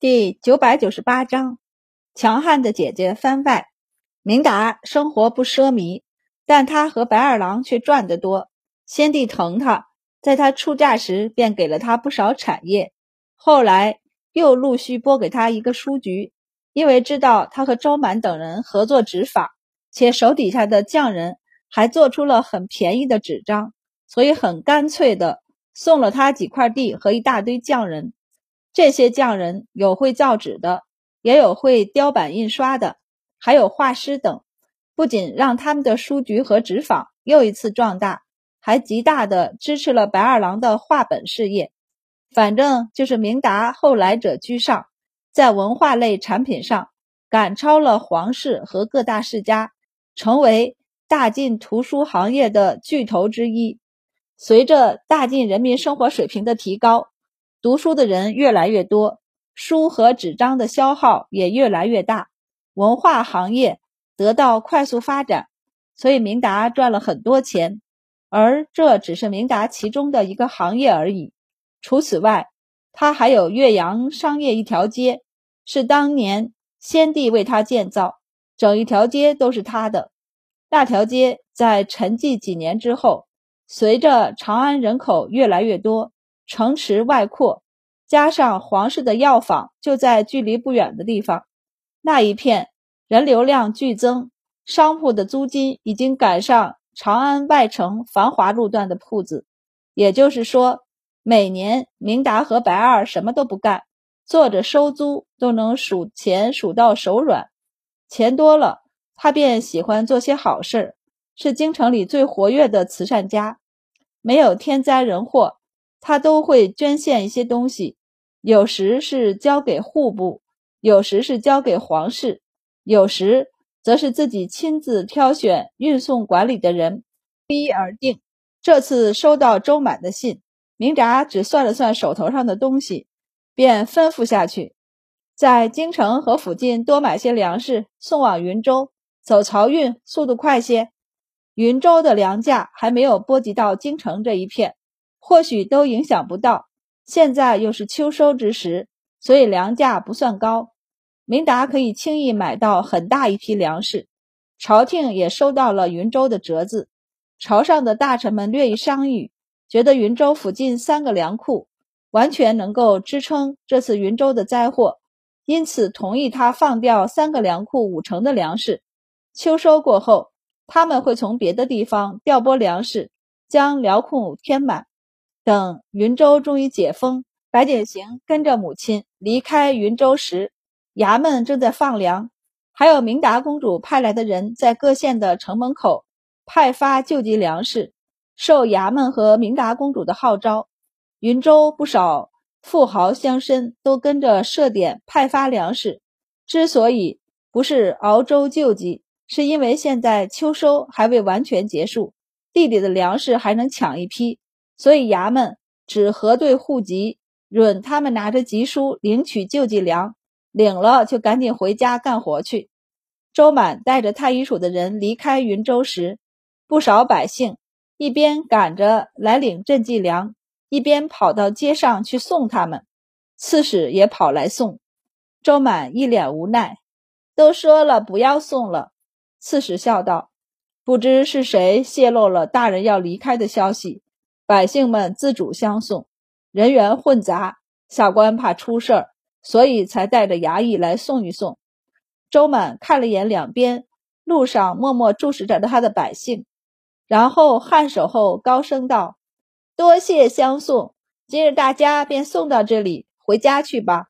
第九百九十八章，强悍的姐姐番外。明达生活不奢靡，但他和白二郎却赚得多。先帝疼他，在他出嫁时便给了他不少产业，后来又陆续拨给他一个书局。因为知道他和周满等人合作执法，且手底下的匠人还做出了很便宜的纸张，所以很干脆的送了他几块地和一大堆匠人。这些匠人有会造纸的，也有会雕版印刷的，还有画师等。不仅让他们的书局和纸坊又一次壮大，还极大的支持了白二郎的画本事业。反正就是明达后来者居上，在文化类产品上赶超了皇室和各大世家，成为大晋图书行业的巨头之一。随着大晋人民生活水平的提高。读书的人越来越多，书和纸张的消耗也越来越大，文化行业得到快速发展，所以明达赚了很多钱。而这只是明达其中的一个行业而已。除此外，他还有岳阳商业一条街，是当年先帝为他建造，整一条街都是他的。那条街在沉寂几年之后，随着长安人口越来越多。城池外扩，加上皇室的药房就在距离不远的地方，那一片人流量剧增，商铺的租金已经赶上长安外城繁华路段的铺子。也就是说，每年明达和白二什么都不干，坐着收租都能数钱数到手软。钱多了，他便喜欢做些好事，是京城里最活跃的慈善家。没有天灾人祸。他都会捐献一些东西，有时是交给户部，有时是交给皇室，有时则是自己亲自挑选运送管理的人，不一而定。这次收到周满的信，明札只算了算手头上的东西，便吩咐下去，在京城和附近多买些粮食送往云州，走漕运速度快些。云州的粮价还没有波及到京城这一片。或许都影响不到，现在又是秋收之时，所以粮价不算高。明达可以轻易买到很大一批粮食。朝廷也收到了云州的折子，朝上的大臣们略一商议，觉得云州附近三个粮库完全能够支撑这次云州的灾祸，因此同意他放掉三个粮库五成的粮食。秋收过后，他们会从别的地方调拨粮食，将粮库填满。等云州终于解封，白景行跟着母亲离开云州时，衙门正在放粮，还有明达公主派来的人在各县的城门口派发救济粮食。受衙门和明达公主的号召，云州不少富豪乡绅都跟着设点派发粮食。之所以不是熬粥救济，是因为现在秋收还未完全结束，地里的粮食还能抢一批。所以衙门只核对户籍，允他们拿着籍书领取救济粮，领了就赶紧回家干活去。周满带着太医署的人离开云州时，不少百姓一边赶着来领赈济粮，一边跑到街上去送他们。刺史也跑来送，周满一脸无奈，都说了不要送了。刺史笑道：“不知是谁泄露了大人要离开的消息。”百姓们自主相送，人员混杂，下官怕出事儿，所以才带着衙役来送一送。周满看了眼两边路上默默注视着他的百姓，然后颔首后高声道：“多谢相送，今日大家便送到这里，回家去吧。”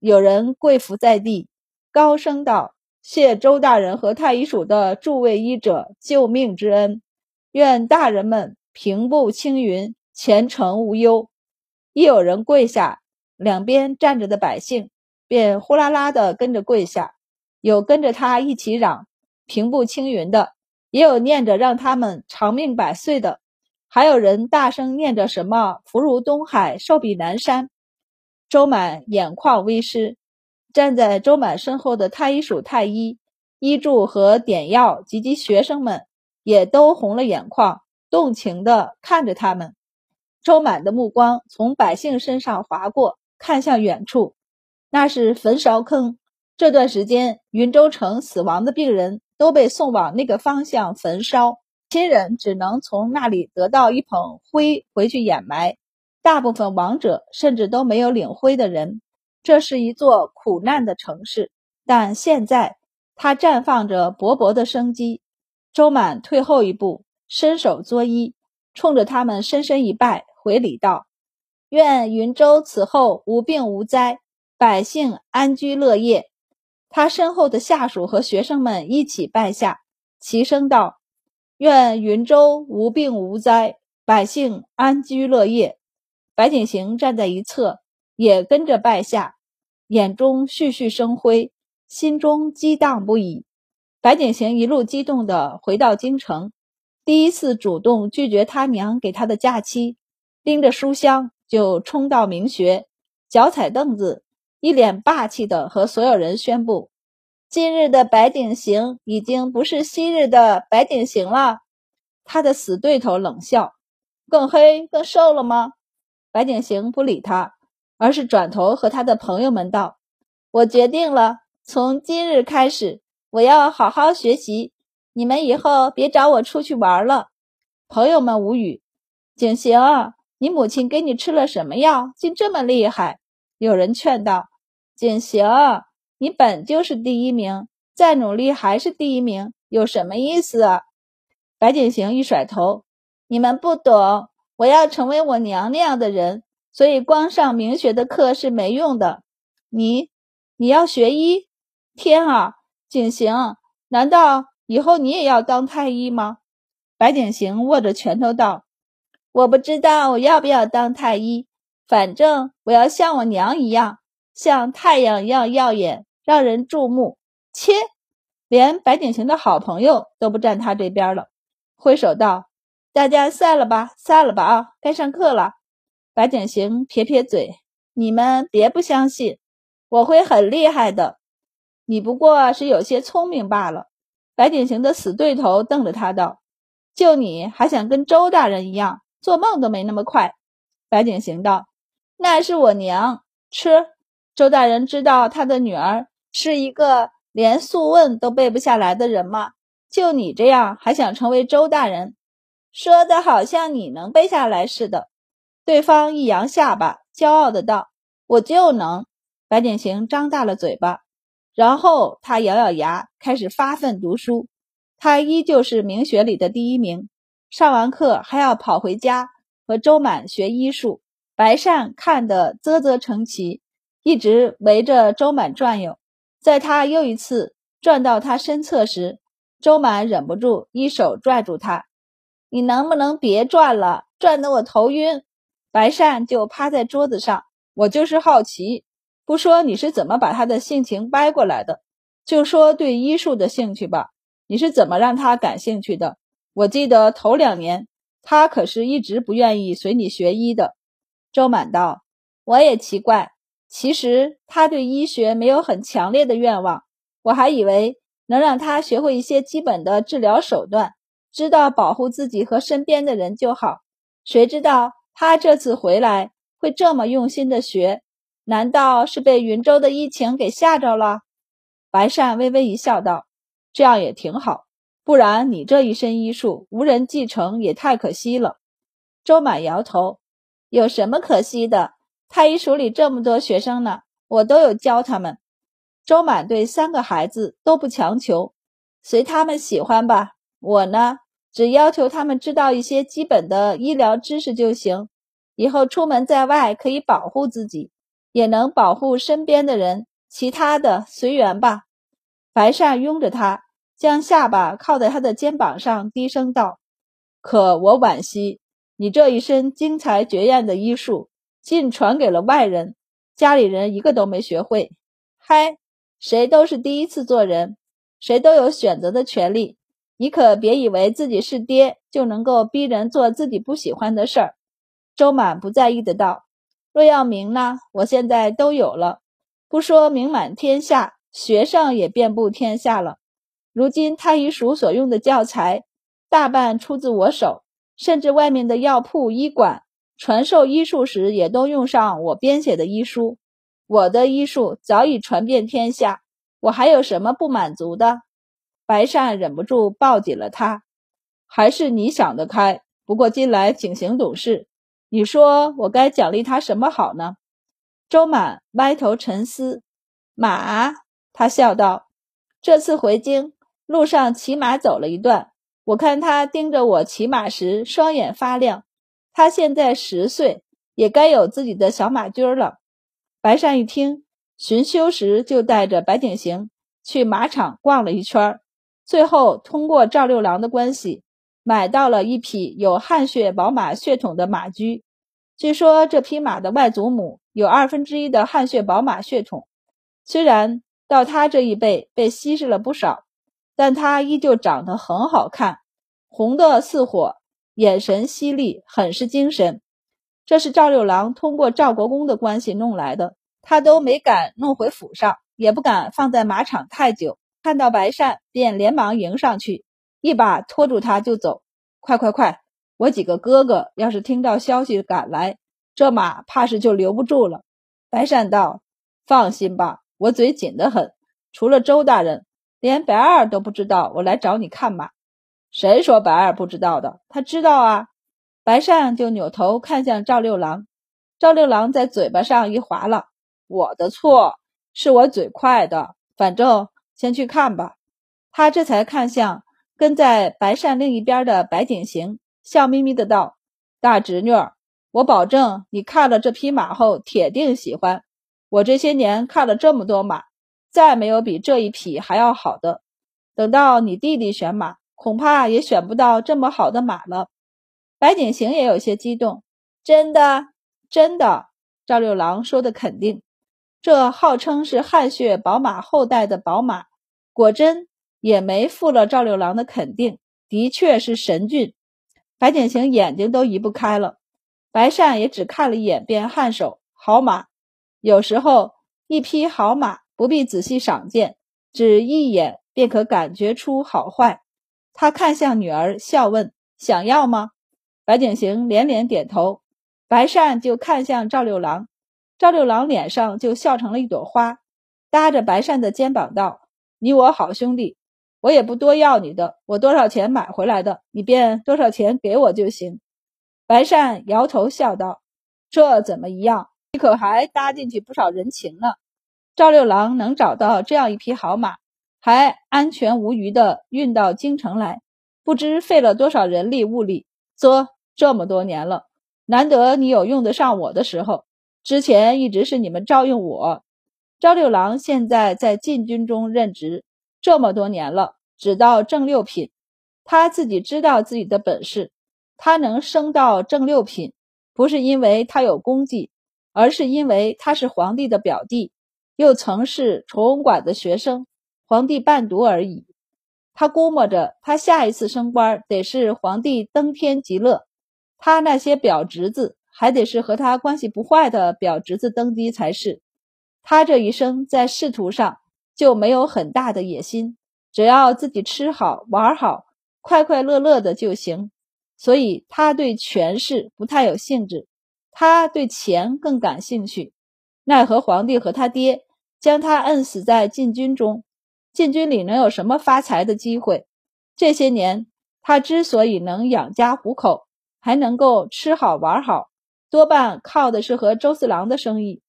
有人跪伏在地，高声道：“谢周大人和太医署的诸位医者救命之恩，愿大人们。”平步青云，前程无忧。一有人跪下，两边站着的百姓便呼啦啦的跟着跪下，有跟着他一起嚷“平步青云”的，也有念着让他们长命百岁的，还有人大声念着什么“福如东海，寿比南山”。周满眼眶微湿，站在周满身后的太医署太医、医助和点药及其学生们也都红了眼眶。动情地看着他们，周满的目光从百姓身上划过，看向远处。那是焚烧坑。这段时间，云州城死亡的病人都被送往那个方向焚烧，亲人只能从那里得到一捧灰回去掩埋。大部分亡者甚至都没有领灰的人。这是一座苦难的城市，但现在它绽放着勃勃的生机。周满退后一步，伸手作揖，冲着他们深深一拜，回礼道：“愿云州此后无病无灾，百姓安居乐业。”他身后的下属和学生们一起拜下，齐声道：“愿云州无病无灾，百姓安居乐业。”白景行站在一侧，也跟着拜下，眼中絮絮生辉，心中激荡不已。白景行一路激动地回到京城，第一次主动拒绝他娘给他的假期，拎着书箱就冲到明学，脚踩凳子。一脸霸气的和所有人宣布：“今日的白景行已经不是昔日的白景行了。”他的死对头冷笑：“更黑、更瘦了吗？”白景行不理他，而是转头和他的朋友们道：“我决定了，从今日开始，我要好好学习。你们以后别找我出去玩了。”朋友们无语：“景行，你母亲给你吃了什么药，竟这么厉害？”有人劝道。景行，你本就是第一名，再努力还是第一名，有什么意思啊？白景行一甩头，你们不懂，我要成为我娘那样的人，所以光上名学的课是没用的。你，你要学医？天啊，景行，难道以后你也要当太医吗？白景行握着拳头道：“我不知道我要不要当太医，反正我要像我娘一样。”像太阳一样耀眼，让人注目。切，连白景行的好朋友都不站他这边了，挥手道：“大家散了吧，散了吧啊，该上课了。”白景行撇撇嘴：“你们别不相信，我会很厉害的。你不过是有些聪明罢了。”白景行的死对头瞪着他道：“就你还想跟周大人一样，做梦都没那么快。”白景行道：“那是我娘吃。”周大人知道他的女儿是一个连《素问》都背不下来的人吗？就你这样还想成为周大人？说的好像你能背下来似的。对方一扬下巴，骄傲的道：“我就能。”白景行张大了嘴巴，然后他咬咬牙，开始发奋读书。他依旧是明学里的第一名，上完课还要跑回家和周满学医术。白善看得啧啧称奇。一直围着周满转悠，在他又一次转到他身侧时，周满忍不住一手拽住他：“你能不能别转了？转得我头晕。”白善就趴在桌子上：“我就是好奇，不说你是怎么把他的性情掰过来的，就说对医术的兴趣吧。你是怎么让他感兴趣的？我记得头两年，他可是一直不愿意随你学医的。”周满道：“我也奇怪。”其实他对医学没有很强烈的愿望，我还以为能让他学会一些基本的治疗手段，知道保护自己和身边的人就好。谁知道他这次回来会这么用心的学？难道是被云州的疫情给吓着了？白善微微一笑，道：“这样也挺好，不然你这一身医术无人继承也太可惜了。”周满摇头：“有什么可惜的？”太医署里这么多学生呢，我都有教他们。周满对三个孩子都不强求，随他们喜欢吧。我呢，只要求他们知道一些基本的医疗知识就行，以后出门在外可以保护自己，也能保护身边的人。其他的随缘吧。白善拥着他，将下巴靠在他的肩膀上，低声道：“可我惋惜，你这一身精彩绝艳的医术。”尽传给了外人，家里人一个都没学会。嗨，谁都是第一次做人，谁都有选择的权利。你可别以为自己是爹就能够逼人做自己不喜欢的事儿。周满不在意的道：“若要名呢，我现在都有了，不说名满天下，学生也遍布天下了。如今太医署所用的教材，大半出自我手，甚至外面的药铺、医馆。”传授医术时，也都用上我编写的医书。我的医术早已传遍天下，我还有什么不满足的？白善忍不住抱紧了他。还是你想得开。不过近来景行懂事，你说我该奖励他什么好呢？周满歪头沉思。马，他笑道：“这次回京路上骑马走了一段，我看他盯着我骑马时双眼发亮。他现在十岁，也该有自己的小马驹了。”白善一听，寻休时就带着白景行去马场逛了一圈，最后通过赵六郎的关系。买到了一匹有汗血宝马血统的马驹，据说这匹马的外祖母有二分之一的汗血宝马血统。虽然到他这一辈被稀释了不少，但他依旧长得很好看，红的似火，眼神犀利，很是精神。这是赵六郎通过赵国公的关系弄来的，他都没敢弄回府上，也不敢放在马场太久。看到白善，便连忙迎上去。一把拖住他就走，快快快！我几个哥哥要是听到消息赶来，这马怕是就留不住了。白善道：“放心吧，我嘴紧得很。除了周大人，连白二都不知道我来找你看马。谁说白二不知道的？他知道啊。”白善就扭头看向赵六郎，赵六郎在嘴巴上一划拉：“我的错，是我嘴快的。反正先去看吧。”他这才看向。跟在白善另一边的白景行笑眯眯的道：“大侄女，我保证你看了这匹马后铁定喜欢。我这些年看了这么多马，再没有比这一匹还要好的。等到你弟弟选马，恐怕也选不到这么好的马了。”白景行也有些激动：“真的，真的。”赵六郎说的肯定。这号称是汗血宝马后代的宝马，果真。也没负了赵六郎的肯定，的确是神骏。白景行眼睛都移不开了，白善也只看了一眼，便颔首：“好马。”有时候一匹好马不必仔细赏鉴，只一眼便可感觉出好坏。他看向女儿，笑问：“想要吗？”白景行连连点头。白善就看向赵六郎，赵六郎脸上就笑成了一朵花，搭着白善的肩膀道：“你我好兄弟。”我也不多要你的，我多少钱买回来的，你便多少钱给我就行。白善摇头笑道：“这怎么一样？你可还搭进去不少人情呢。”赵六郎能找到这样一匹好马，还安全无虞的运到京城来，不知费了多少人力物力。啧，这么多年了，难得你有用得上我的时候。之前一直是你们照应我。赵六郎现在在禁军中任职。这么多年了，只到正六品，他自己知道自己的本事。他能升到正六品，不是因为他有功绩，而是因为他是皇帝的表弟，又曾是崇文馆的学生，皇帝伴读而已。他估摸着，他下一次升官得是皇帝登天极乐，他那些表侄子还得是和他关系不坏的表侄子登基才是。他这一生在仕途上。就没有很大的野心，只要自己吃好玩好，快快乐乐的就行。所以他对权势不太有兴致，他对钱更感兴趣。奈何皇帝和他爹将他摁死在禁军中，禁军里能有什么发财的机会？这些年他之所以能养家糊口，还能够吃好玩好，多半靠的是和周四郎的生意。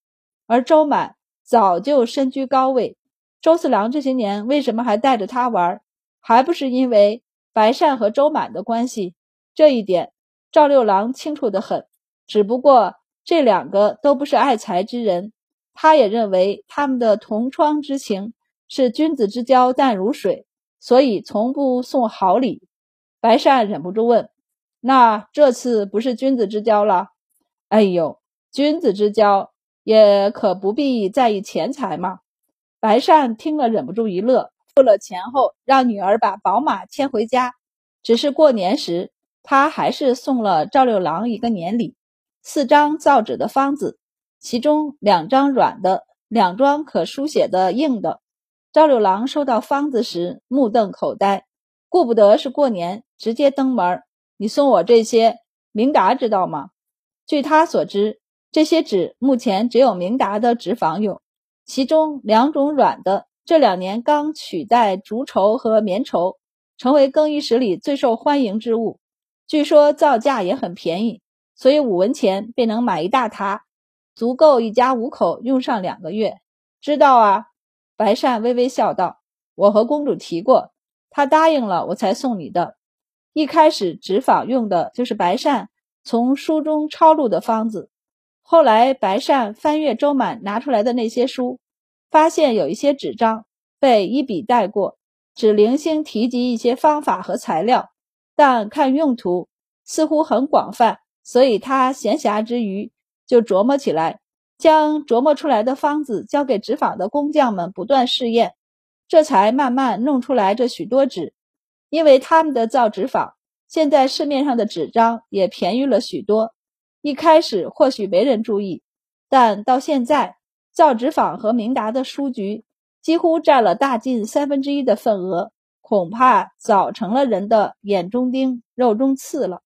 而周满早就身居高位。周四郎这些年为什么还带着他玩？还不是因为白善和周满的关系。这一点赵六郎清楚的很。只不过这两个都不是爱财之人，他也认为他们的同窗之情是君子之交淡如水，所以从不送好礼。白善忍不住问：“那这次不是君子之交了？”哎呦，君子之交也可不必在意钱财嘛。白善听了，忍不住一乐。付了钱后，让女儿把宝马牵回家。只是过年时，他还是送了赵六郎一个年礼：四张造纸的方子，其中两张软的，两张可书写的硬的。赵六郎收到方子时，目瞪口呆。顾不得是过年，直接登门。你送我这些，明达知道吗？据他所知，这些纸目前只有明达的纸坊有，其中两种软的，这两年刚取代竹绸和棉绸，成为更衣室里最受欢迎之物。据说造价也很便宜，所以五文钱便能买一大沓，足够一家五口用上两个月。知道啊？白善微微笑道：“我和公主提过，她答应了，我才送你的。一开始纸坊用的就是白善从书中抄录的方子。”后来，白善翻阅周满拿出来的那些书，发现有一些纸张被一笔带过，只零星提及一些方法和材料，但看用途似乎很广泛，所以他闲暇之余就琢磨起来，将琢磨出来的方子交给纸坊的工匠们不断试验，这才慢慢弄出来这许多纸。因为他们的造纸坊，现在市面上的纸张也便宜了许多。一开始或许没人注意，但到现在，造纸坊和明达的书局几乎占了大近三分之一的份额，恐怕早成了人的眼中钉、肉中刺了。